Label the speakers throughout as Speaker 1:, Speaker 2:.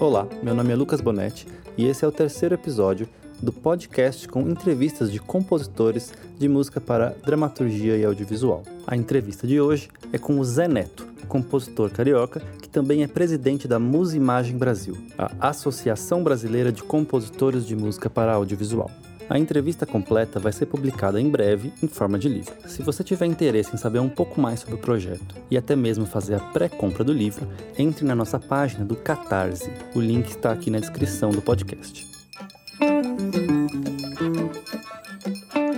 Speaker 1: Olá, meu nome é Lucas Bonetti e esse é o terceiro episódio do podcast com entrevistas de compositores de música para dramaturgia e audiovisual. A entrevista de hoje é com o Zé Neto, compositor carioca que também é presidente da Musimagem Brasil, a Associação Brasileira de Compositores de Música para Audiovisual. A entrevista completa vai ser publicada em breve em forma de livro. Se você tiver interesse em saber um pouco mais sobre o projeto e até mesmo fazer a pré-compra do livro, entre na nossa página do Catarse. O link está aqui na descrição do podcast.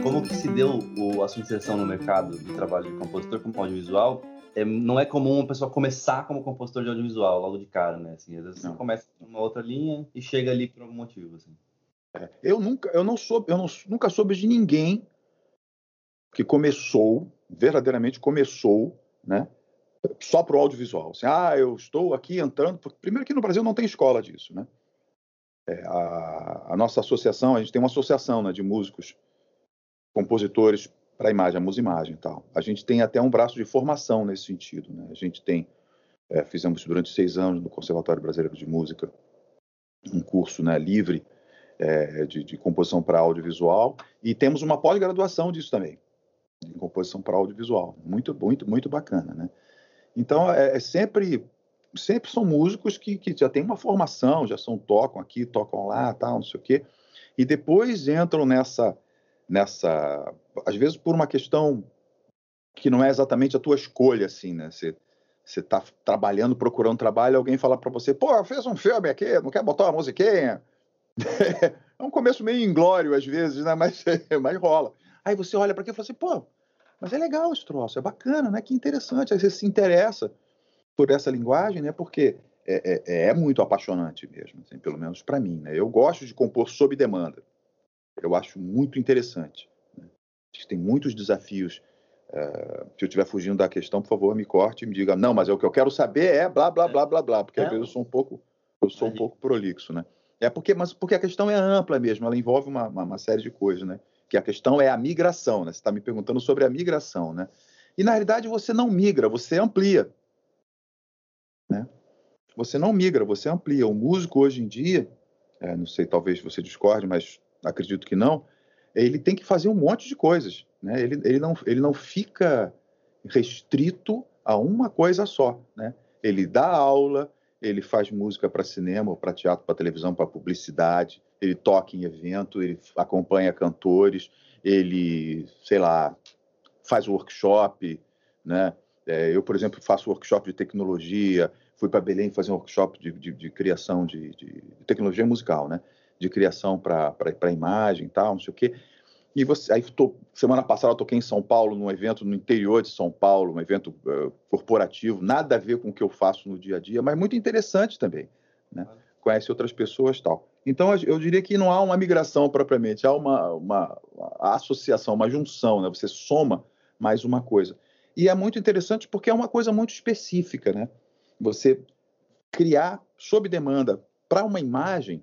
Speaker 2: Como que se deu a sua inserção no mercado de trabalho de compositor como audiovisual? É, não é comum uma pessoa começar como compositor de audiovisual logo de cara, né? Assim, às vezes você começa numa outra linha e chega ali por algum motivo, assim.
Speaker 3: Eu nunca, eu não soube, eu não, nunca soube de ninguém que começou, verdadeiramente começou, né? Só para o audiovisual. Assim, ah, eu estou aqui entrando. Porque, primeiro que no Brasil não tem escola disso, né? É, a, a, nossa associação, a gente tem uma associação né, de músicos, compositores para imagem, a Musimagem e tal. A gente tem até um braço de formação nesse sentido, né? A gente tem, é, fizemos durante seis anos no Conservatório Brasileiro de Música um curso né, livre é, de, de, composição para audiovisual e temos uma pós-graduação disso também, de composição para audiovisual, muito, muito, muito bacana, né? Então é, é sempre, sempre são músicos que, que já têm uma formação, já são tocam aqui, tocam lá, tal, não sei o quê, e depois entram nessa, nessa, às vezes por uma questão que não é exatamente a tua escolha, assim, né? Você, você está trabalhando, procurando trabalho, alguém fala para você, pô, fez um filme aqui, não quer botar uma musiquinha? é um começo meio inglório às vezes, né? Mas, mas rola. Aí você olha para aqui e fala assim, pô, mas é legal esse troço, é bacana, né? Que interessante. Aí você se interessa por essa linguagem, né? Porque é, é, é muito apaixonante mesmo, assim, pelo menos para mim, né? Eu gosto de compor sob demanda. Eu acho muito interessante. Né? Tem muitos desafios. Uh, se eu estiver fugindo da questão, por favor, me corte e me diga, não, mas é o que eu quero saber é blá, blá, blá, blá, blá, porque é. às vezes eu sou um pouco, eu sou um pouco prolixo, né? É porque, mas porque a questão é ampla mesmo, ela envolve uma, uma, uma série de coisas, né? Que a questão é a migração, né? Você está me perguntando sobre a migração, né? E na realidade você não migra, você amplia, né? Você não migra, você amplia. O músico hoje em dia, é, não sei, talvez você discorde, mas acredito que não, ele tem que fazer um monte de coisas, né? Ele, ele não ele não fica restrito a uma coisa só, né? Ele dá aula, ele faz música para cinema, para teatro, para televisão, para publicidade, ele toca em evento, ele acompanha cantores, ele, sei lá, faz workshop, né? É, eu, por exemplo, faço workshop de tecnologia, fui para Belém fazer um workshop de, de, de criação de, de, tecnologia musical, né? De criação para imagem e tal, não sei o quê. E você, aí tô, semana passada eu toquei em São Paulo, num evento no interior de São Paulo, um evento uh, corporativo, nada a ver com o que eu faço no dia a dia, mas muito interessante também, né? Conhece outras pessoas tal. Então eu diria que não há uma migração propriamente, há uma, uma, uma associação, uma junção, né? Você soma mais uma coisa. E é muito interessante porque é uma coisa muito específica, né? Você criar sob demanda para uma imagem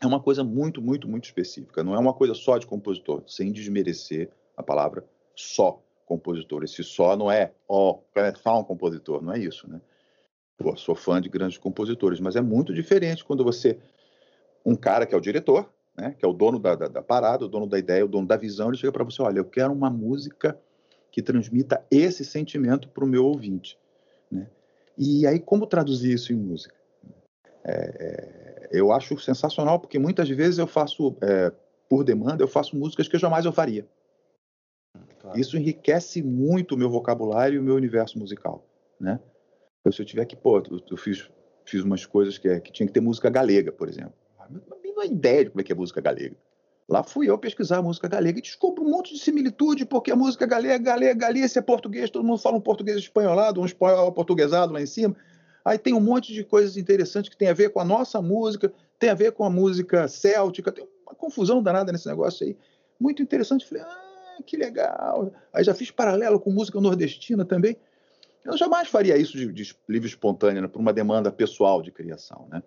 Speaker 3: é uma coisa muito, muito, muito específica. Não é uma coisa só de compositor, sem desmerecer a palavra só compositor. Esse só não é, ó, oh, só um compositor, não é isso, né? Pô, sou fã de grandes compositores, mas é muito diferente quando você, um cara que é o diretor, né, que é o dono da, da, da parada, o dono da ideia, o dono da visão, ele chega para você, olha, eu quero uma música que transmita esse sentimento para o meu ouvinte, né? E aí, como traduzir isso em música? É, é eu acho sensacional porque muitas vezes eu faço, é, por demanda, eu faço músicas que eu jamais eu faria. Claro. Isso enriquece muito o meu vocabulário e o meu universo musical, né? Então, se eu tiver que, pô, eu, eu fiz, fiz umas coisas que, é, que tinha que ter música galega, por exemplo. Não tenho ideia de como é que é música galega. Lá fui eu pesquisar a música galega e descubro um monte de similitude, porque a música galega, galega, Galícia é português, todo mundo fala um português espanholado, um espanhol portuguesado lá em cima. Aí tem um monte de coisas interessantes que tem a ver com a nossa música, tem a ver com a música céltica, tem uma confusão danada nesse negócio aí. Muito interessante. Falei, ah, que legal. Aí já fiz paralelo com música nordestina também. Eu jamais faria isso de, de livre espontâneo, né, por uma demanda pessoal de criação. Né?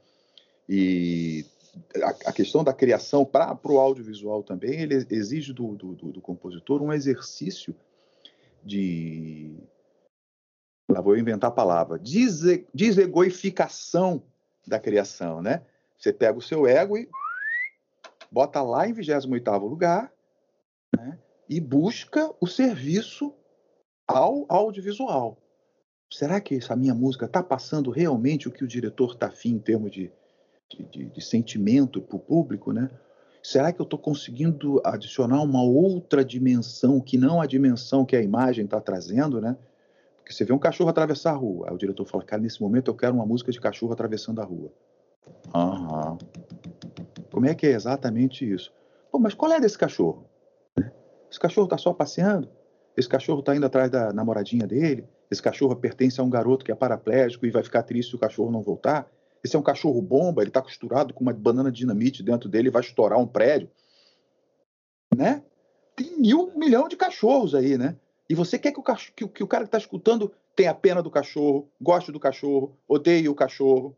Speaker 3: E a, a questão da criação para o audiovisual também, ele exige do, do, do, do compositor um exercício de lá vou inventar a palavra, dese, desegoificação da criação, né? Você pega o seu ego e bota lá em 28º lugar né? e busca o serviço ao audiovisual. Será que essa minha música está passando realmente o que o diretor está afim em termos de, de, de, de sentimento para o público, né? Será que eu estou conseguindo adicionar uma outra dimensão que não a dimensão que a imagem está trazendo, né? Porque você vê um cachorro atravessar a rua, aí o diretor fala, cara, nesse momento eu quero uma música de cachorro atravessando a rua. Aham. Como é que é exatamente isso? Pô, mas qual é desse cachorro? Esse cachorro está só passeando? Esse cachorro está indo atrás da namoradinha dele? Esse cachorro pertence a um garoto que é paraplégico e vai ficar triste se o cachorro não voltar? Esse é um cachorro bomba, ele está costurado com uma banana de dinamite dentro dele e vai estourar um prédio. Né? Tem mil milhão de cachorros aí, né? E você quer que o, cachorro, que, que o cara que está escutando tenha pena do cachorro, goste do cachorro, odeie o cachorro.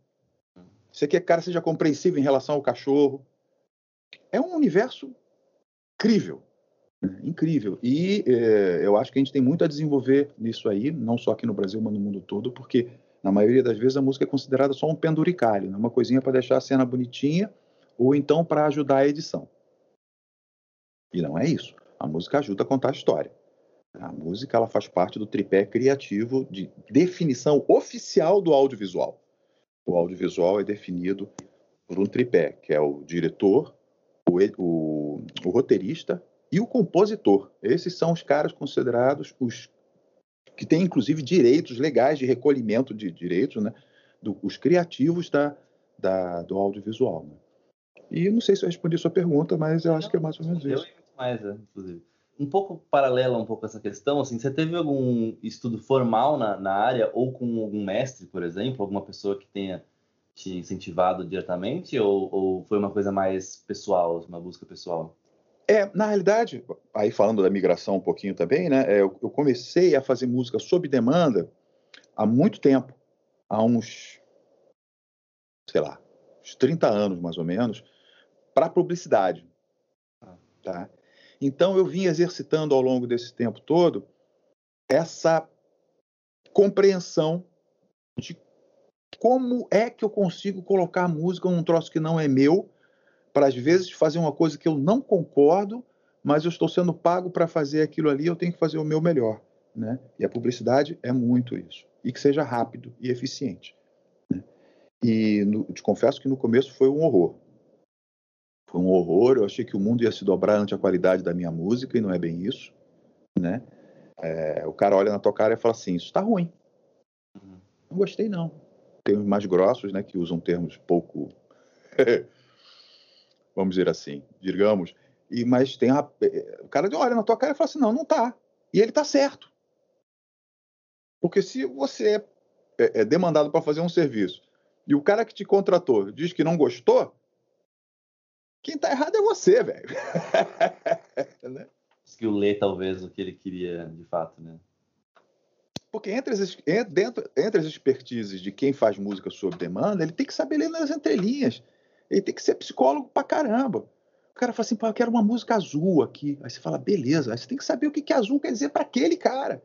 Speaker 3: Você quer que o cara seja compreensivo em relação ao cachorro. É um universo incrível. Né? Incrível. E é, eu acho que a gente tem muito a desenvolver nisso aí, não só aqui no Brasil, mas no mundo todo, porque na maioria das vezes a música é considerada só um penduricalho, né? uma coisinha para deixar a cena bonitinha ou então para ajudar a edição. E não é isso. A música ajuda a contar a história. A música ela faz parte do tripé criativo de definição oficial do audiovisual. O audiovisual é definido por um tripé, que é o diretor, o, o, o roteirista e o compositor. Esses são os caras considerados os que têm, inclusive, direitos legais de recolhimento de direitos, né? Do, os criativos da, da, do audiovisual. Né? E não sei se eu respondi a sua pergunta, mas eu acho que é mais ou menos isso.
Speaker 2: Mais, é, inclusive. Um pouco paralela um pouco essa questão, assim, você teve algum estudo formal na, na área ou com algum mestre, por exemplo, alguma pessoa que tenha te incentivado diretamente ou, ou foi uma coisa mais pessoal, uma busca pessoal?
Speaker 3: É, na realidade, aí falando da migração um pouquinho também, né? É, eu, eu, comecei a fazer música sob demanda há muito tempo, há uns, sei lá, uns 30 anos mais ou menos, para publicidade. Tá? Então eu vim exercitando ao longo desse tempo todo essa compreensão de como é que eu consigo colocar música num troço que não é meu para às vezes fazer uma coisa que eu não concordo, mas eu estou sendo pago para fazer aquilo ali, eu tenho que fazer o meu melhor, né? E a publicidade é muito isso, e que seja rápido e eficiente. Né? E no, te confesso que no começo foi um horror. Foi um horror, eu achei que o mundo ia se dobrar ante a qualidade da minha música e não é bem isso, né? É, o cara olha na tua cara e fala assim, isso está ruim. Não gostei não. Tem os mais grossos, né, que usam termos pouco vamos dizer assim, digamos. E, mas tem a, o cara olha na tua cara e fala assim, não, não tá. E ele tá certo. Porque se você é, é demandado para fazer um serviço e o cara que te contratou diz que não gostou, quem tá errado é você, velho.
Speaker 2: né? que o lê talvez o que ele queria de fato, né?
Speaker 3: Porque entre as, dentro, entre as expertises de quem faz música sob demanda, ele tem que saber ler nas entrelinhas. Ele tem que ser psicólogo pra caramba. O cara fala assim, pô, eu quero uma música azul aqui. Aí você fala, beleza. Aí você tem que saber o que, que azul quer dizer para aquele cara.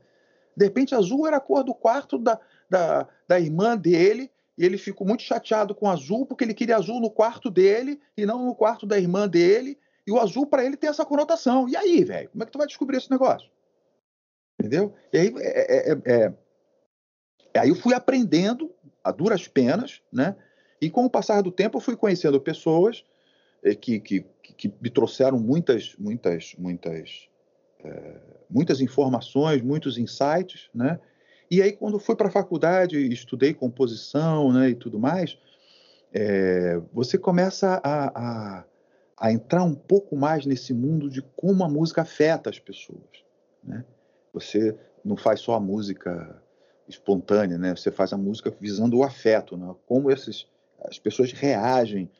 Speaker 3: De repente, azul era a cor do quarto da, da, da irmã dele, e ele ficou muito chateado com azul, porque ele queria azul no quarto dele e não no quarto da irmã dele. E o azul, para ele, tem essa conotação. E aí, velho? Como é que tu vai descobrir esse negócio? Entendeu? E aí, é, é, é, é aí eu fui aprendendo a duras penas, né? E com o passar do tempo, eu fui conhecendo pessoas eh, que, que, que me trouxeram muitas, muitas, muitas, é, muitas informações, muitos insights, né? E aí, quando fui para a faculdade, estudei composição, né, e tudo mais, é, você começa a, a, a, entrar um pouco mais nesse mundo de como a música afeta as pessoas, né? Você não faz só a música espontânea, né? Você faz a música visando o afeto, né? Como esses as pessoas reagem,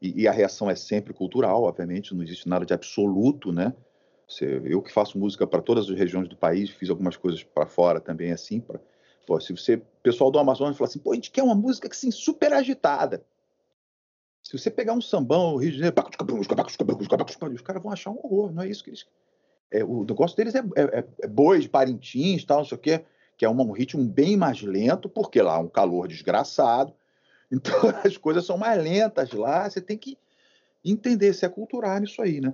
Speaker 3: e, e, a reação é sempre cultural, obviamente, não existe nada de absoluto, né? Eu que faço música para todas as regiões do país, fiz algumas coisas para fora também, assim, pra, pô, se você, pessoal do Amazonas fala assim, pô, a gente quer uma música assim, super agitada. Se você pegar um sambão, Rio de Janeiro, os caras vão achar um horror, não é isso que eles... É, o negócio deles é, é, é bois, parintins, tal, não sei o quê. que é um ritmo bem mais lento, porque lá é um calor desgraçado. Então as coisas são mais lentas lá, você tem que entender, se aculturar nisso aí, né?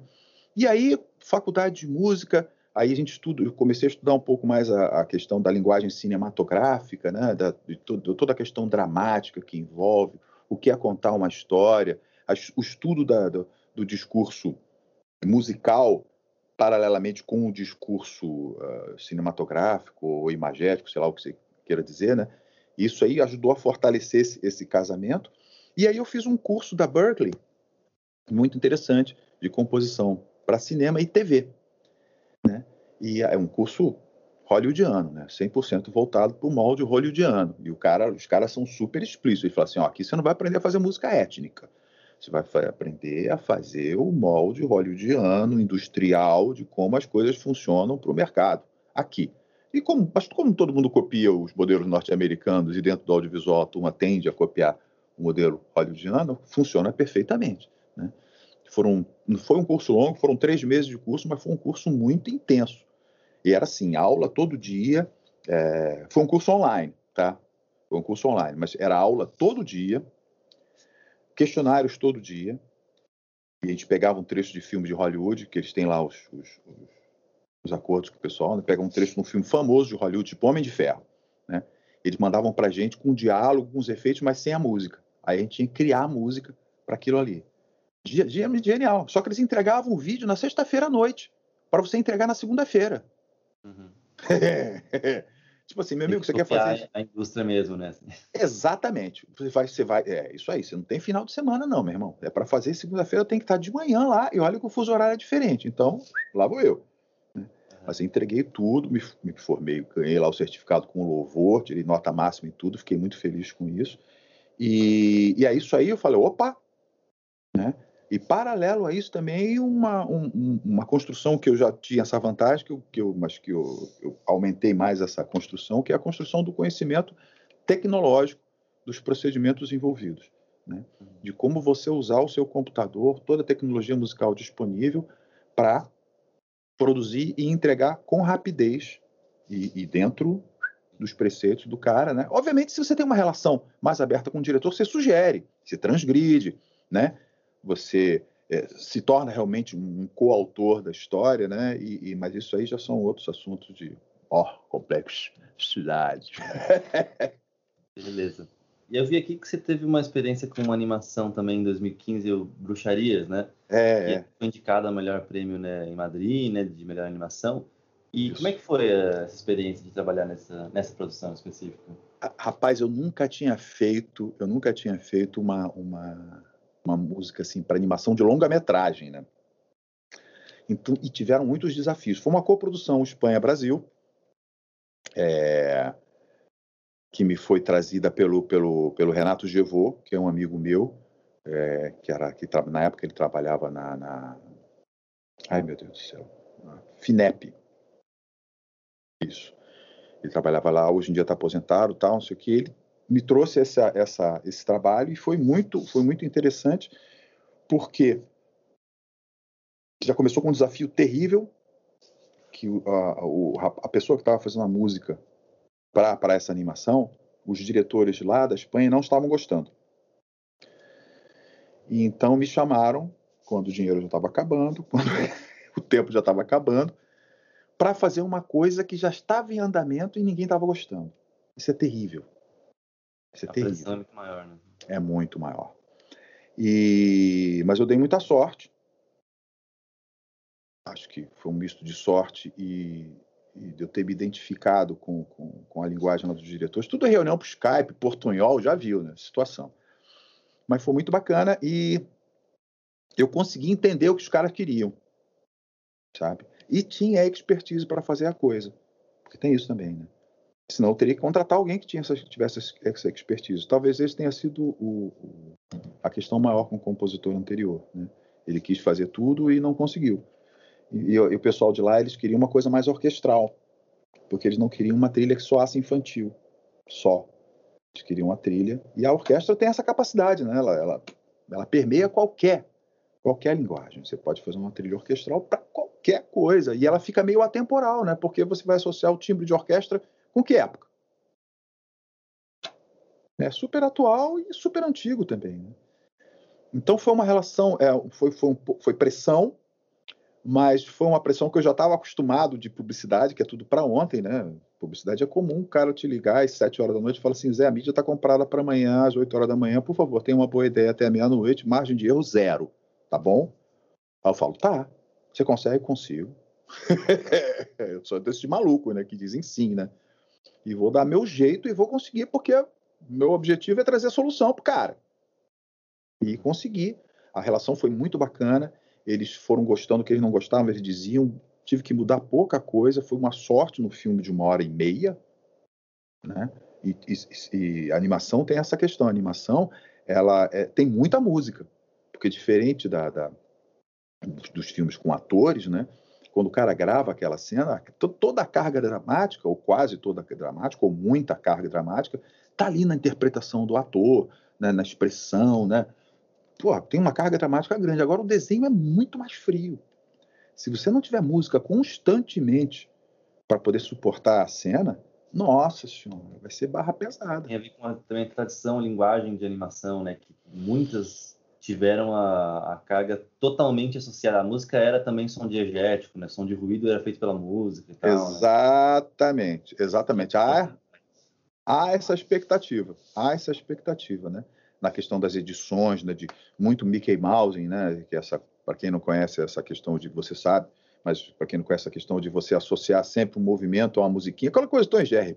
Speaker 3: E aí, faculdade de música, aí a gente estuda, eu comecei a estudar um pouco mais a, a questão da linguagem cinematográfica, né? Da, de, toda a questão dramática que envolve, o que é contar uma história, a, o estudo da, do, do discurso musical paralelamente com o discurso uh, cinematográfico ou imagético, sei lá o que você queira dizer, né? Isso aí ajudou a fortalecer esse, esse casamento. E aí eu fiz um curso da Berkeley, muito interessante, de composição para cinema e TV, né? E é um curso hollywoodiano, né? 100% voltado para o molde hollywoodiano. E o cara, os caras são super explícitos. Ele fala assim, ó, aqui você não vai aprender a fazer música étnica. Você vai aprender a fazer o molde hollywoodiano, industrial, de como as coisas funcionam para o mercado, aqui. E como, mas como todo mundo copia os modelos norte-americanos e dentro do audiovisual a turma tende a copiar o modelo hollywoodiano, funciona perfeitamente. Né? Foram, foi um curso longo, foram três meses de curso, mas foi um curso muito intenso. E era assim, aula todo dia. É, foi um curso online, tá? Foi um curso online, mas era aula todo dia, questionários todo dia. E a gente pegava um trecho de filme de Hollywood, que eles têm lá os, os, os, os acordos com o pessoal, né? pega um trecho de um filme famoso de Hollywood, tipo Homem de Ferro. Né? Eles mandavam pra gente com diálogo, com os efeitos, mas sem a música. Aí a gente tinha que criar a música para aquilo ali. Genial. Só que eles entregavam o vídeo na sexta-feira à noite, para você entregar na segunda-feira. Uhum. Tipo assim, meu amigo, você quer fazer.
Speaker 2: A indústria mesmo, né?
Speaker 3: Exatamente. Você vai, você vai. É isso aí. Você não tem final de semana, não, meu irmão. É para fazer segunda-feira, tem que estar de manhã lá. E olha que o fuso horário é diferente. Então, lá vou eu. Né? Mas eu entreguei tudo, me, me formei, ganhei lá o certificado com louvor, tirei nota máxima em tudo, fiquei muito feliz com isso. E, e é isso aí, eu falei, opa, né? E paralelo a isso também uma, um, uma construção que eu já tinha essa vantagem, que eu, que eu, mas que eu, eu aumentei mais essa construção, que é a construção do conhecimento tecnológico dos procedimentos envolvidos. Né? De como você usar o seu computador, toda a tecnologia musical disponível para produzir e entregar com rapidez e, e, dentro dos preceitos do cara, né? Obviamente, se você tem uma relação mais aberta com o diretor, você sugere, você transgride, né? Você é, se torna realmente um coautor da história, né? E, e, mas isso aí já são outros assuntos de ó, complexidade.
Speaker 2: Beleza. E eu vi aqui que você teve uma experiência com uma animação também em 2015, o Bruxarias, né?
Speaker 3: É.
Speaker 2: Que é. foi indicada a melhor prêmio né, em Madrid, né? De melhor animação. E Isso. como é que foi essa experiência de trabalhar nessa, nessa produção específica?
Speaker 3: Rapaz, eu nunca tinha feito, eu nunca tinha feito uma, uma uma música assim para animação de longa-metragem, né? Então, e tiveram muitos desafios. Foi uma coprodução Espanha-Brasil, é, que me foi trazida pelo, pelo, pelo Renato Gevô, que é um amigo meu, é, que era que na época ele trabalhava na, na, ai meu Deus do céu, Finep, isso. Ele trabalhava lá, hoje em dia está aposentado, tal, não sei o que. Ele me trouxe essa, essa, esse trabalho e foi muito, foi muito interessante, porque já começou com um desafio terrível, que a, a pessoa que estava fazendo a música para essa animação, os diretores lá da Espanha não estavam gostando. E então me chamaram, quando o dinheiro já estava acabando, quando o tempo já estava acabando, para fazer uma coisa que já estava em andamento e ninguém estava gostando. Isso é terrível. Isso é a terrível.
Speaker 2: pressão é muito maior, né?
Speaker 3: É muito maior. E... Mas eu dei muita sorte. Acho que foi um misto de sorte e, e de eu ter me identificado com, com, com a linguagem dos diretores. Tudo é reunião por Skype, portunhol, já viu, né? Situação. Mas foi muito bacana e eu consegui entender o que os caras queriam, sabe? E tinha expertise para fazer a coisa. Porque tem isso também, né? Senão eu teria que contratar alguém que tinha tivesse essa expertise. Talvez esse tenha sido o, a questão maior com o compositor anterior. Né? Ele quis fazer tudo e não conseguiu. E, e, e, o pessoal de lá, eles queriam uma coisa mais orquestral, porque eles não queriam uma trilha que soasse infantil, só. Eles queriam uma trilha. E a orquestra tem essa capacidade, né? ela, ela, ela permeia qualquer, qualquer linguagem. Você pode fazer uma trilha orquestral para qualquer coisa. E ela fica meio atemporal, né? porque você vai associar o timbre de orquestra Com que época? É super atual e super antigo também. Né? Então foi uma relação, é, foi, foi, um, foi pressão, mas foi uma pressão que eu já estava acostumado de publicidade, que é tudo para ontem, né? Publicidade é comum o cara te ligar às 7 horas da noite e falar assim: Zé, a mídia está comprada para amanhã, às 8 horas da manhã, por favor, tenha uma boa ideia até meia-noite, margem de erro zero, tá bom? Aí eu falo: tá, você consegue? Consigo. eu sou desse de maluco, né? Que dizem sim, né? E vou dar meu jeito e vou conseguir, porque meu objetivo é trazer solução pro cara. E consegui. A relação foi muito bacana. Eles foram gostando, que eles não gostavam, eles diziam. Tive que mudar pouca coisa. Foi uma sorte no filme de uma hora e meia, né? E, e, e a animação tem essa questão. A animação, ela é, tem muita música, porque diferente da, da dos filmes com atores, né? Quando o cara grava aquela cena, toda a carga dramática, ou quase toda a dramática, ou muita carga dramática, tá ali na interpretação do ator, né, na expressão, né? Pô, tem uma carga dramática grande. Agora o desenho é muito mais frio. Se você não tiver música constantemente para poder suportar a cena, nossa senhora, vai ser barra pesada.
Speaker 2: Tem a ver com a, também a tradição, a linguagem de animação, né? Que muitas tiveram a, a, carga totalmente associada à música era também som diegético, né? Som de ruído era feito pela música e tal.
Speaker 3: Né? Exatamente, né? exatamente. Ah, há essa expectativa, há essa expectativa, né? Na questão das edições, né, de muito Mickey Mouse, né? Que essa, para quem não conhece essa questão de você sabe, mas para quem não conhece a questão de você associar sempre um movimento a uma musiquinha, aquela coisa Tom Jerry.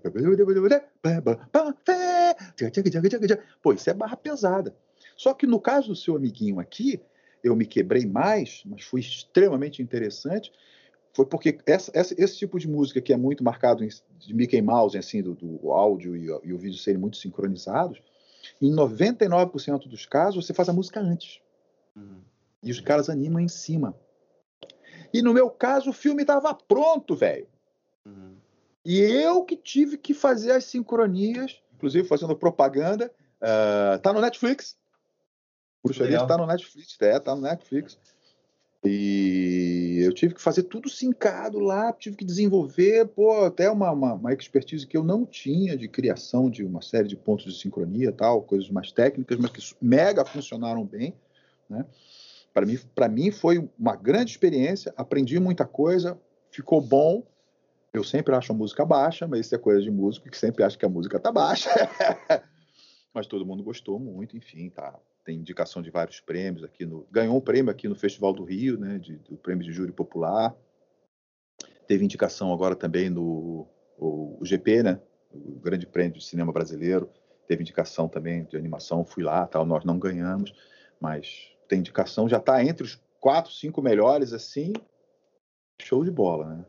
Speaker 3: Pô, isso é barra pesada. Só que no caso do seu amiguinho aqui, eu me quebrei mais, mas foi extremamente interessante, foi porque essa, essa, esse tipo de música que é muito marcado em, de Mickey Mouse, assim, do, do áudio e, e, o vídeo serem muito sincronizados, em 99% dos casos você faz a música antes. Uhum. E os caras animam em cima. E no meu caso, o filme estava pronto, velho. Uhum. E eu que tive que fazer as sincronias, inclusive fazendo propaganda. Uh, tá no Netflix. Bruxaria está no Netflix, é, tá no Netflix. E eu tive que fazer tudo sincado lá, tive que desenvolver, pô, até uma, uma, uma, expertise que eu não tinha de criação de uma série de pontos de sincronia tal, coisas mais técnicas, mas que mega funcionaram bem, né? Para mim, para mim foi uma grande experiência, aprendi muita coisa, ficou bom. Eu sempre acho a música baixa, mas isso é coisa de músico que sempre acha que a música tá baixa. mas todo mundo gostou muito, enfim, tá tem indicação de vários prêmios aqui no ganhou um prêmio aqui no Festival do Rio, né, de, do prêmio de júri popular. Teve indicação agora também no o, o GP, né, o Grande Prêmio de Cinema Brasileiro. Teve indicação também de animação, fui lá, tal, nós não ganhamos, mas tem indicação, já está entre os quatro, cinco melhores, assim, show de bola, né?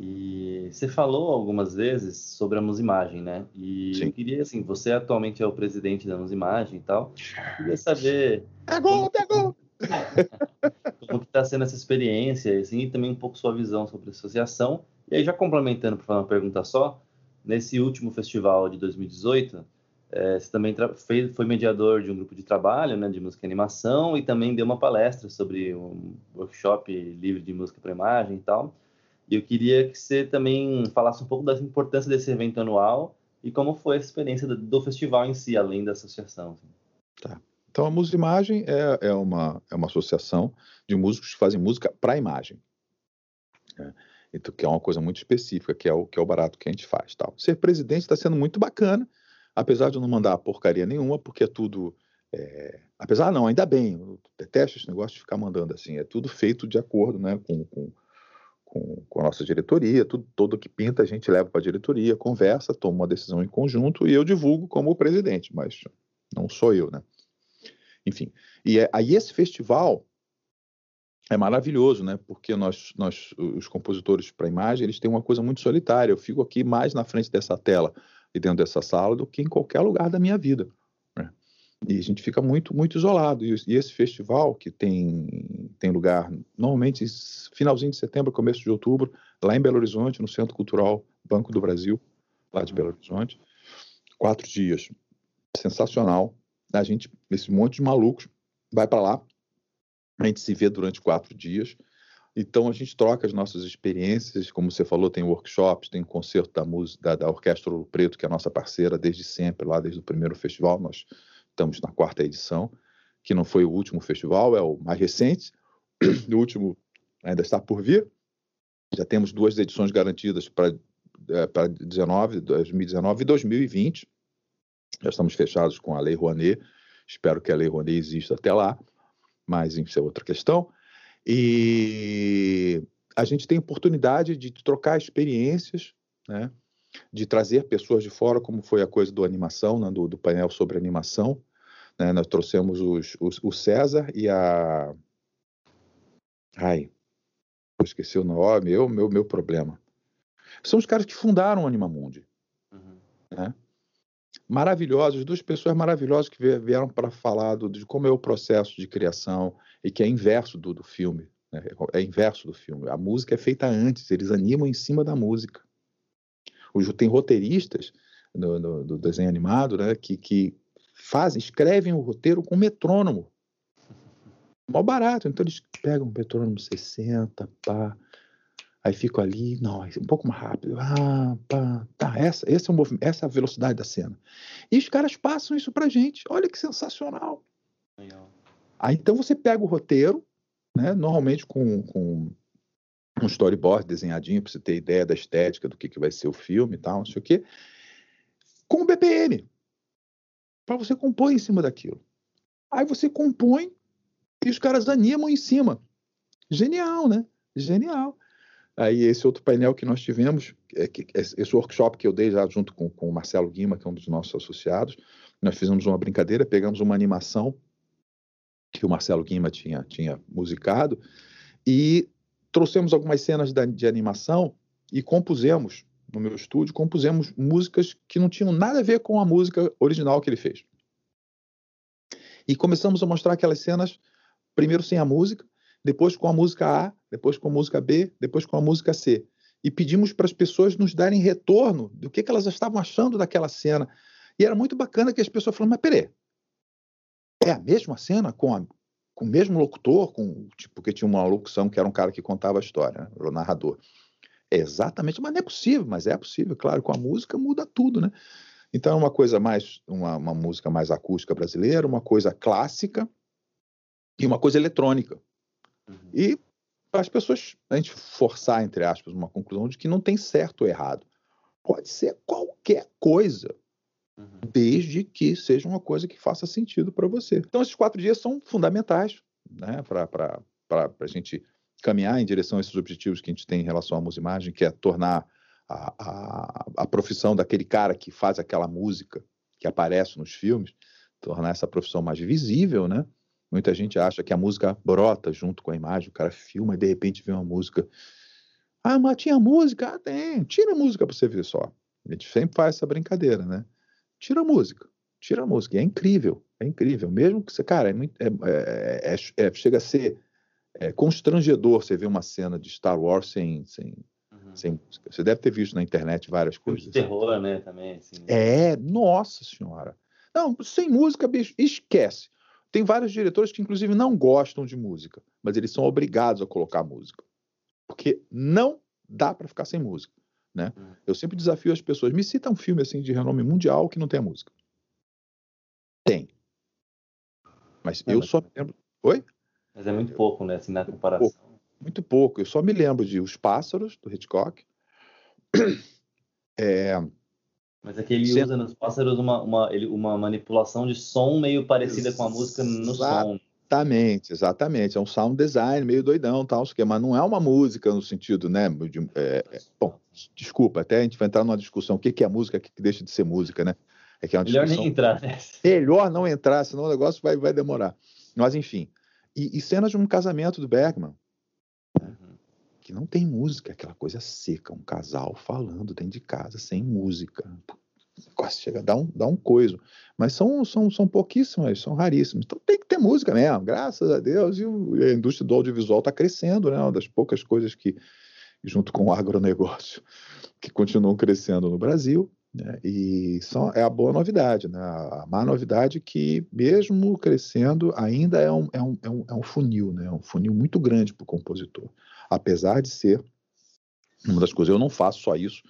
Speaker 2: E você falou algumas vezes sobre a Musimagem, né? E Sim. eu queria, assim, você atualmente é o presidente da Musimagem e tal. Eu queria saber.
Speaker 3: Pegou, pegou!
Speaker 2: como que está sendo essa experiência, assim, e também um pouco sua visão sobre a associação. E aí, já complementando para fazer uma pergunta só, nesse último festival de 2018, é, você também fez, foi mediador de um grupo de trabalho, né, de música e animação, e também deu uma palestra sobre um workshop livre de música para imagem e tal. E eu queria que você também falasse um pouco da importância desse evento anual e como foi a experiência do, do festival em si, além da associação. Assim.
Speaker 3: Tá. Então, a Música Imagem é, é, uma, é uma associação de músicos que fazem música para imagem. É, então, que é uma coisa muito específica, que é o, que é o barato que a gente faz. Tal. Ser presidente está sendo muito bacana, apesar de eu não mandar porcaria nenhuma, porque é tudo. É, apesar não, ainda bem, eu detesto esse negócio de ficar mandando assim, é tudo feito de acordo né, com, com com, com a nossa diretoria, tudo, tudo que pinta a gente leva para a diretoria, conversa, toma uma decisão em conjunto e eu divulgo como presidente, mas não sou eu, né? Enfim, e é, aí esse festival é maravilhoso, né? Porque nós, nós os compositores para imagem, eles têm uma coisa muito solitária. Eu fico aqui mais na frente dessa tela e dentro dessa sala do que em qualquer lugar da minha vida. E a gente fica muito, muito isolado. E, esse festival, que tem, tem lugar normalmente finalzinho de setembro, começo de outubro, lá em Belo Horizonte, no Centro Cultural Banco do Brasil, lá de Belo Horizonte, quatro dias. Sensacional. A gente, esse monte de malucos, vai para lá, a gente se vê durante quatro dias. Então a gente troca as nossas experiências, como você falou, tem workshops, tem concerto da música da, da Orquestra Ouro Preto, que é a nossa parceira desde sempre, lá desde o primeiro festival, nós estamos na quarta edição, que não foi o último festival, é o mais recente, o último ainda está por vir. Já temos duas edições garantidas para é, para 19, 2019 e 2020. Já estamos fechados com a Lei Rouanet. Espero que a Lei Rouanet exista até lá, mas isso é outra questão. E a gente tem oportunidade de trocar experiências, né? de trazer pessoas de fora, como foi a coisa do animação, né? do, do, painel sobre animação. Né? Nós trouxemos os, os, o César e a. Ai, eu esqueci o nome, meu, meu, meu problema. São os caras que fundaram o Animamundi. Uhum. Né? Maravilhosos, duas pessoas maravilhosas que vieram para falar do, de como é o processo de criação e que é inverso do, do filme. Né? É inverso do filme. A música é feita antes, eles animam em cima da música. Tem roteiristas do, do, do desenho animado né, que, que fazem, escrevem o roteiro com metrônomo. Mó barato. Então eles pegam um metrônomo 60, pá, Aí fico ali, não, um pouco mais rápido. Ah, pá, tá, essa, esse é o movimento, essa é a velocidade da cena. E os caras passam isso pra gente. Olha que sensacional. Legal. Aí então você pega o roteiro, né, normalmente com, com um storyboard desenhadinho para você ter ideia da estética do que, que vai ser o filme e tal, não sei o quê, com o BPM. Para você compor em cima daquilo. Aí você compõe e os caras animam em cima. Genial, né? Genial. Aí esse outro painel que nós tivemos, é, é, esse workshop que eu dei já junto com, com o Marcelo Guima, que é um dos nossos associados, nós fizemos uma brincadeira, pegamos uma animação que o Marcelo Guima tinha, tinha musicado e trouxemos algumas cenas de animação e compusemos, no meu estúdio, compusemos músicas que não tinham nada a ver com a música original que ele fez. E começamos a mostrar aquelas cenas, primeiro sem a música, depois com a música A, depois com a música B, depois com a música C. E pedimos para as pessoas nos darem retorno do que, que elas estavam achando daquela cena. E era muito bacana que as pessoas falaram, mas peraí, é a mesma cena com, a, com o mesmo locutor, com, tipo, porque tinha uma locução que era um cara que contava a história, né? o narrador. Exatamente, mas não é possível, mas é possível, claro, com a música muda tudo, né? Então é uma coisa mais, uma, uma música mais acústica brasileira, uma coisa clássica e uma coisa eletrônica. Uhum. E as pessoas, a gente forçar, entre aspas, uma conclusão de que não tem certo ou errado. Pode ser qualquer coisa, uhum. desde que seja uma coisa que faça sentido para você. Então, esses quatro dias são fundamentais né, para a gente caminhar em direção a esses objetivos que a gente tem em relação à musimagem, que é tornar a, a, a profissão daquele cara que faz aquela música que aparece nos filmes, tornar essa profissão mais visível, né? Muita gente acha que a música brota junto com a imagem, o cara filma e de repente vê uma música. Ah, mas tinha música? Ah, tem. Tira a música para você ver só. A gente sempre faz essa brincadeira, né? Tira a música. Tira a música. E é incrível. É incrível. Mesmo que você, cara, é, muito, é, é, é, é chega a ser é, constrangedor você ver uma cena de Star Wars sem, sem, uhum. sem música. Você deve ter visto na internet várias coisas. De
Speaker 2: terror, né? Também. Assim.
Speaker 3: É, nossa senhora. Não, sem música, bicho, esquece. Tem vários diretores que, inclusive, não gostam de música, mas eles são obrigados a colocar música. Porque não dá para ficar sem música. Né? Hum. Eu sempre desafio as pessoas: me cita um filme assim de renome mundial que não tenha música. Tem. Mas é, eu mas... só me lembro. Oi?
Speaker 2: Mas é muito pouco, né? Assim, na comparação.
Speaker 3: Pouco, muito pouco. Eu só me lembro de Os Pássaros, do Hitchcock. É,
Speaker 2: mas aqui ele usa nos pássaros uma, uma, uma manipulação de som meio parecida com a música no som.
Speaker 3: Exatamente, exatamente. É um sound design meio doidão, tal, mas não é uma música no sentido, né? De, é, é, bom, desculpa, até a gente vai entrar numa discussão. O que, que é música, o que, que deixa de ser música, né?
Speaker 2: É que é uma Melhor discussão... nem entrar nessa.
Speaker 3: Melhor não entrar, senão o negócio vai, vai demorar. Mas, enfim. E, e cenas de um casamento do Bergman, né? uhum. que não tem música, aquela coisa seca, um casal falando dentro de casa, sem música quase chega a dar um, dar um coiso. Mas são, são, são pouquíssimas, são raríssimas. Então tem que ter música mesmo, graças a Deus. E, o, e a indústria do audiovisual está crescendo, né? Uma das poucas coisas que, junto com o agronegócio, que continuam crescendo no Brasil. Né? E são, é a boa novidade, né? A má novidade é que, mesmo crescendo, ainda é um, é um, é um, é um funil, né? É um funil muito grande para o compositor. Apesar de ser uma das coisas, eu não faço só isso,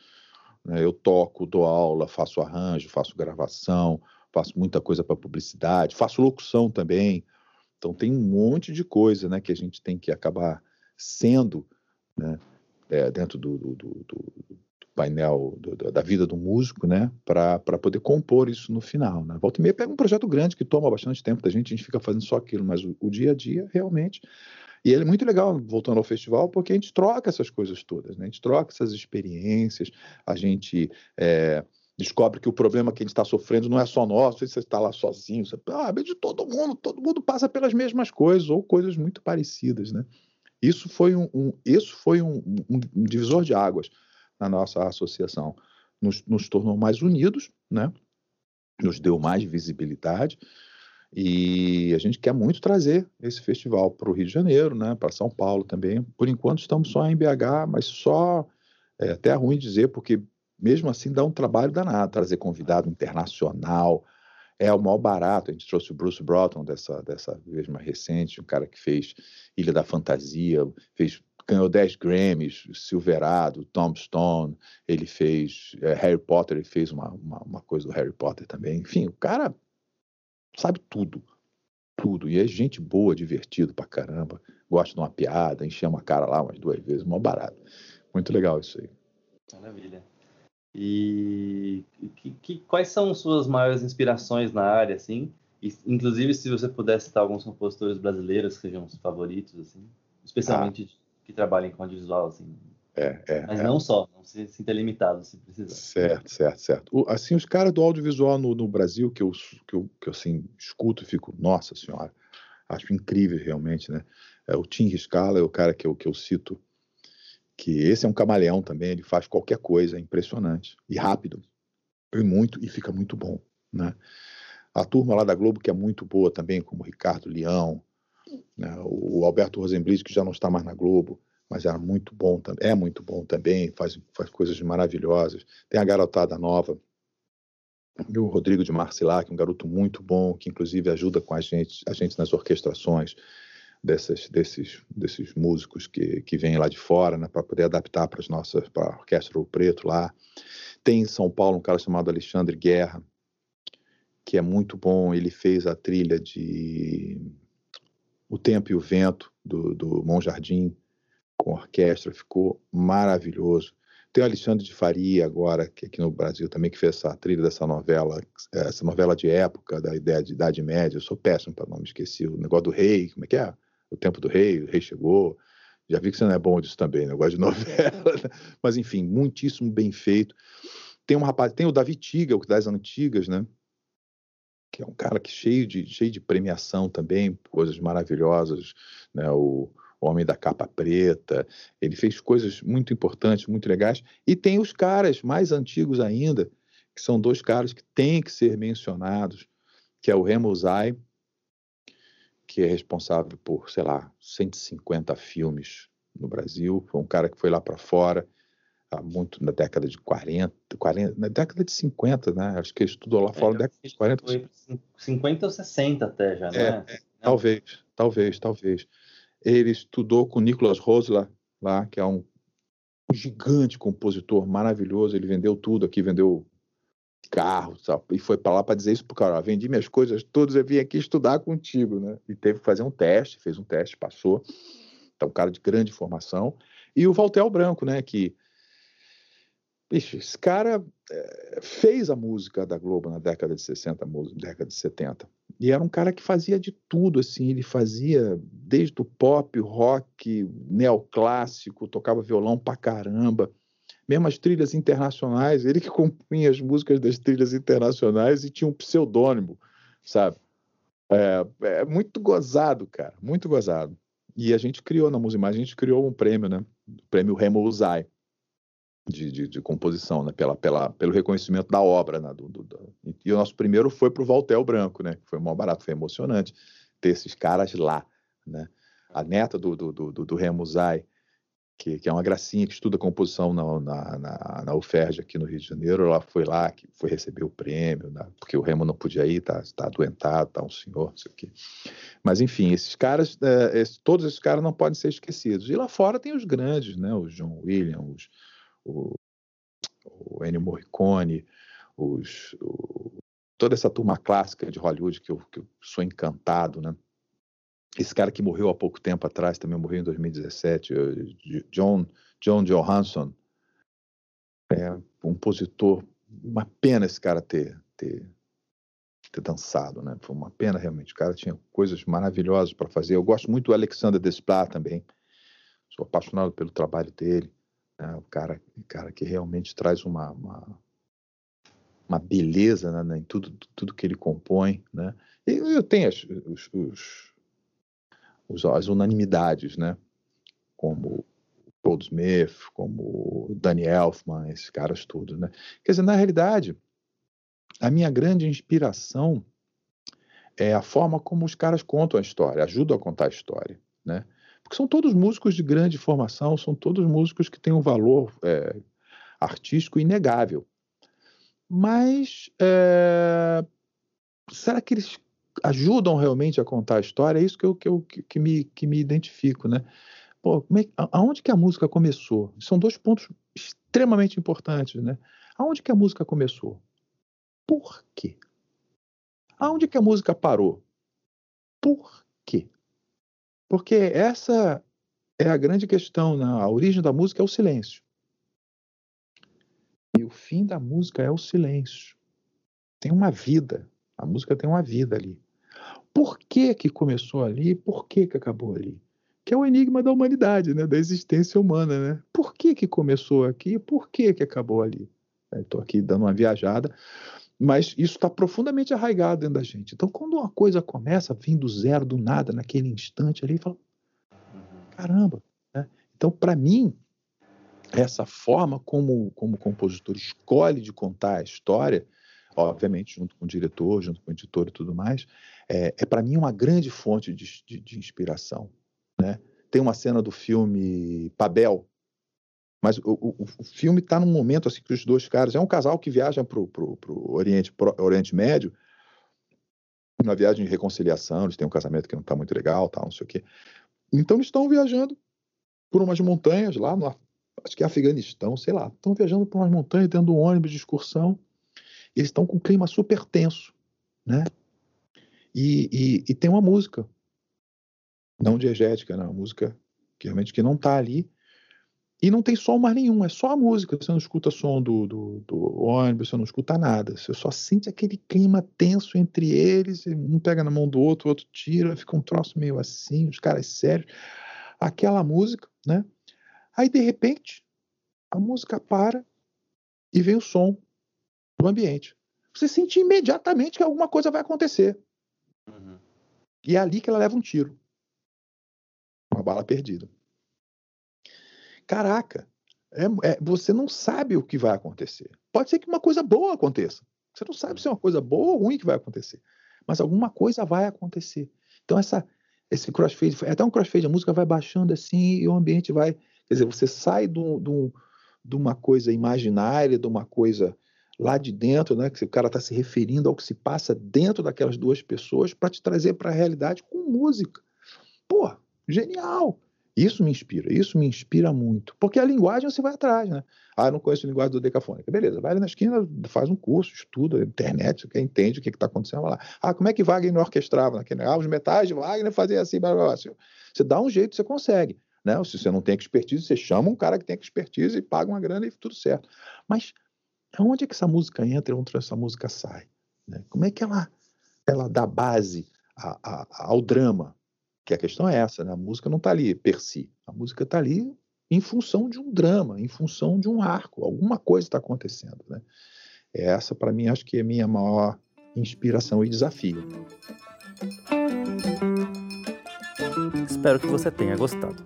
Speaker 3: né? eu toco, dou aula, faço arranjo, faço gravação, faço muita coisa para publicidade, faço locução também. Então tem um monte de coisa né, que a gente tem que acabar sendo né, é, dentro do, do, do, do painel da vida do músico, né, para poder compor isso no final. Né? Volta e meia pega um projeto grande que toma bastante tempo da gente, a gente fica fazendo só aquilo, mas o, o dia a dia realmente. E ele é muito legal, voltando ao festival, porque a gente troca essas coisas todas, né? a gente troca essas experiências, a gente. É, descobre que o problema que a gente está sofrendo não é só nosso, você está lá sozinho, você, ah, é de todo mundo, todo mundo passa pelas mesmas coisas ou coisas muito parecidas, né? Isso foi um, um isso foi um, um, um, divisor de águas na nossa associação, nos, nos tornou mais unidos, né? Nos deu mais visibilidade e a gente quer muito trazer esse festival para o Rio de Janeiro, né? Para São Paulo também. Por enquanto estamos só em BH, mas só é até ruim dizer porque mesmo assim dá um trabalho danado trazer convidado internacional. É o maior barato. A gente trouxe o Bruce Broughton dessa, dessa vez mais recente, um cara que fez Ilha da Fantasia, fez, ganhou 10 Grammys, Silverado, Tombstone, ele fez é, Harry Potter, ele fez uma, uma, uma coisa do Harry Potter também. Enfim, o cara sabe tudo tudo. E é gente boa, divertido pra caramba. Gosta de uma piada, encher uma cara lá umas duas vezes, mó barato. Muito legal isso aí.
Speaker 2: Maravilha. E que, que, quais são suas maiores inspirações na área, assim? E, inclusive, se você pudesse citar alguns compositores brasileiros que sejam os favoritos, assim, especialmente ah. Que trabalhem com audiovisual, assim.
Speaker 3: É, é,
Speaker 2: Mas
Speaker 3: é.
Speaker 2: não só, não se sinta limitado se precisar.
Speaker 3: Certo, certo, certo. O, assim, os caras do audiovisual no, no Brasil que eu, que eu, que eu assim, escuto e fico, nossa senhora, acho incrível realmente, né? É, o Tim Riscala é o cara que eu, que eu cito que esse é um camaleão também, ele faz qualquer coisa, é impressionante e rápido, e muito e fica muito bom, né? A turma lá da Globo que é muito boa também, como o Ricardo Leão, né? o Alberto Rosenblit que já não está mais na Globo, mas era muito bom, é muito bom também, faz, faz coisas maravilhosas. Tem a garotada nova, o Rodrigo de Marcilac, um garoto muito bom, que inclusive ajuda com a gente, a gente nas orquestrações dessas, desses, desses músicos que, que vêm lá de fora, né, para poder adaptar para as nossas, para a Orquestra Ouro Preto lá. Tem em São Paulo um cara chamado Alexandre Guerra, que é muito bom. Ele fez a trilha de O Tempo e o Vento, do, do Monjardim, com orquestra, ficou maravilhoso. Tem o Alexandre de Faria agora, que aqui no Brasil também, que fez essa trilha dessa novela, essa novela de época, da ideia de Idade Média. Eu sou péssimo para não me esquecer. O negócio do rei, como é que é? o tempo do rei, o rei chegou. Já vi que você não é bom disso também, negócio de novela. Né? Mas, enfim, muitíssimo bem feito. Tem um rapaz, tem o Davi Tiga, o das antigas, né? Que é um cara que cheio de, cheio de premiação também, coisas maravilhosas, né? O, o Homem da Capa Preta, ele fez coisas muito importantes, muito legais. E tem os caras mais antigos ainda, que são dois caras que têm que ser mencionados, que é o Remo Zay que é responsável por, sei lá, 150 filmes no Brasil. Foi um cara que foi lá para fora há muito na década de 40, 40, na década de 50, né? Acho que ele estudou lá é, fora na década de 40. Foi
Speaker 2: 50 ou 60 até já, é, né?
Speaker 3: É, talvez, talvez, talvez. Ele estudou com Nicholas Rosler lá, que é um gigante compositor maravilhoso. Ele vendeu tudo aqui, vendeu carro, sabe? e foi para lá para dizer isso pro cara, ó, vendi minhas coisas todas, eu vim aqui estudar contigo, né? E teve que fazer um teste, fez um teste, passou. Então, um cara de grande formação. E o Valtel Branco, né, que Bicho, esse cara é, fez a música da Globo na década de 60, década de 70. E era um cara que fazia de tudo, assim, ele fazia desde o pop, rock, neoclássico, tocava violão pra caramba mesmo as trilhas internacionais, ele que compunha as músicas das trilhas internacionais e tinha um pseudônimo, sabe? É, é, muito gozado, cara, muito gozado. E a gente criou na Musimagem, a gente criou um prêmio, né? O prêmio Remo Uzai, de, de, de, composição, né? Pela, pela, pelo reconhecimento da obra, né? Do, do, do... E o nosso primeiro foi para o Valtel Branco, né? Foi maior barato, foi emocionante ter esses caras lá, né? A neta do, do, do, do que, que, é uma gracinha que estuda composição na, na, na, na UFERJ aqui no Rio de Janeiro. Ela foi lá, que foi receber o prêmio, né? porque o Remo não podia ir, tá, tá adoentado, tá um senhor, não sei o quê. Mas, enfim, esses caras, é, esse, todos esses caras não podem ser esquecidos. E lá fora tem os grandes, né? O John Williams, o, o Ennio Morricone, os, o, toda essa turma clássica de Hollywood que eu, que eu sou encantado, né? Esse cara que morreu há pouco tempo atrás, também morreu em 2017, John, John Johansson, é um compositor, uma pena esse cara ter, ter, ter dançado, né? Foi uma pena realmente. O cara tinha coisas maravilhosas para fazer. Eu gosto muito do Alexander Desplat também. Sou apaixonado pelo trabalho dele. Né? O cara, cara que realmente traz uma, uma, uma beleza né? em tudo, tudo que ele compõe, né? E eu tenho as, os, os as unanimidades, né? Como Goldsmith, como Danny Elfman, esses caras todos, né? Quer dizer, na realidade, a minha grande inspiração é a forma como os caras contam a história, ajudam a contar a história, né? Porque são todos músicos de grande formação, são todos músicos que têm um valor é, artístico inegável. Mas é, será que eles ajudam realmente a contar a história, é isso que, eu, que, eu, que, me, que me identifico, né? Pô, é, aonde que a música começou? São dois pontos extremamente importantes, né? Aonde que a música começou? Por quê? Aonde que a música parou? Por quê? Porque essa é a grande questão, né? a origem da música é o silêncio. E o fim da música é o silêncio. Tem uma vida, a música tem uma vida ali. Por que que começou ali? Por que que acabou ali? Que é o enigma da humanidade, né? Da existência humana, né? Por que que começou aqui? Por que que acabou ali? Estou aqui dando uma viajada, mas isso está profundamente arraigado dentro da gente. Então, quando uma coisa começa a vir do zero, do nada, naquele instante ali, fala, caramba. Né? Então, para mim, essa forma como, como o compositor escolhe de contar a história, obviamente junto com o diretor, junto com o editor e tudo mais, é, é para mim uma grande fonte de, de, de, inspiração. Né? Tem uma cena do filme Pabel, mas o, o, o filme está num momento assim que os dois caras é um casal que viaja para o Oriente, pro Oriente Médio, uma viagem de reconciliação, eles têm um casamento que não está muito legal, tal, não sei o quê. Então eles estão viajando por umas montanhas lá no acho que é Afeganistão, sei lá, estão viajando por umas montanhas dentro do ônibus de excursão. Eles estão com um clima super tenso, né? E, e, e tem uma música, não diegética, né? uma música que realmente que não está ali. E não tem som mais nenhum, é só a música. Você não escuta som do, do, do, ônibus, você não escuta nada. Você só sente aquele clima tenso entre eles. Um pega na mão do outro, o outro tira, fica um troço meio assim, os caras sérios. Aquela música, né? Aí, de repente, a música para e vem o som do ambiente. Você sente imediatamente que alguma coisa vai acontecer. Uhum. E é ali que ela leva um tiro. Uma bala perdida. Caraca, é, é, você não sabe o que vai acontecer. Pode ser que uma coisa boa aconteça. Você não sabe se é uma coisa boa ou ruim que vai acontecer. Mas alguma coisa vai acontecer. Então, essa, esse crossfade, até um crossfade, a música vai baixando assim e o ambiente vai. Quer dizer, você sai de, um, de uma coisa imaginária, de uma coisa lá de dentro, né, que o cara está se referindo ao que se passa dentro daquelas duas pessoas para te trazer para a realidade com música. Pô, genial! Isso me inspira, isso me inspira muito. Porque a linguagem você vai atrás, né? Ah, não conheço a linguagem do decafônica. Beleza, vai ali na esquina, faz um curso, estuda, internet, entende o que está acontecendo lá. Ah, como é que Wagner orquestrava naquele. Ah, os metais de Wagner faziam assim, blá, blá, blá. Você dá um jeito, você consegue. Né? Se você não tem expertise, você chama um cara que tem expertise e paga uma grana e tudo certo. Mas Onde é que essa música entra, onde essa música sai? Né? Como é que ela, ela dá base a, a, ao drama? Que a questão é essa, né? a música não está ali per si, a música está ali em função de um drama, em função de um arco, alguma coisa está acontecendo. Né? Essa, para mim, acho que é a minha maior inspiração e desafio.
Speaker 1: Espero que você tenha gostado.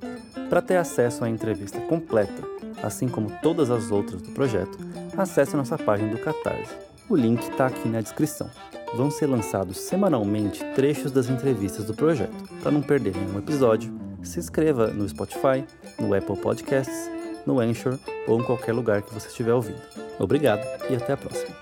Speaker 1: Para ter acesso à entrevista completa, assim como todas as outras do projeto, acesse nossa página do Catarse. O link está aqui na descrição. Vão ser lançados semanalmente trechos das entrevistas do projeto. Para não perder nenhum episódio, se inscreva no Spotify, no Apple Podcasts, no Anchor ou em qualquer lugar que você estiver ouvindo. Obrigado e até a próxima.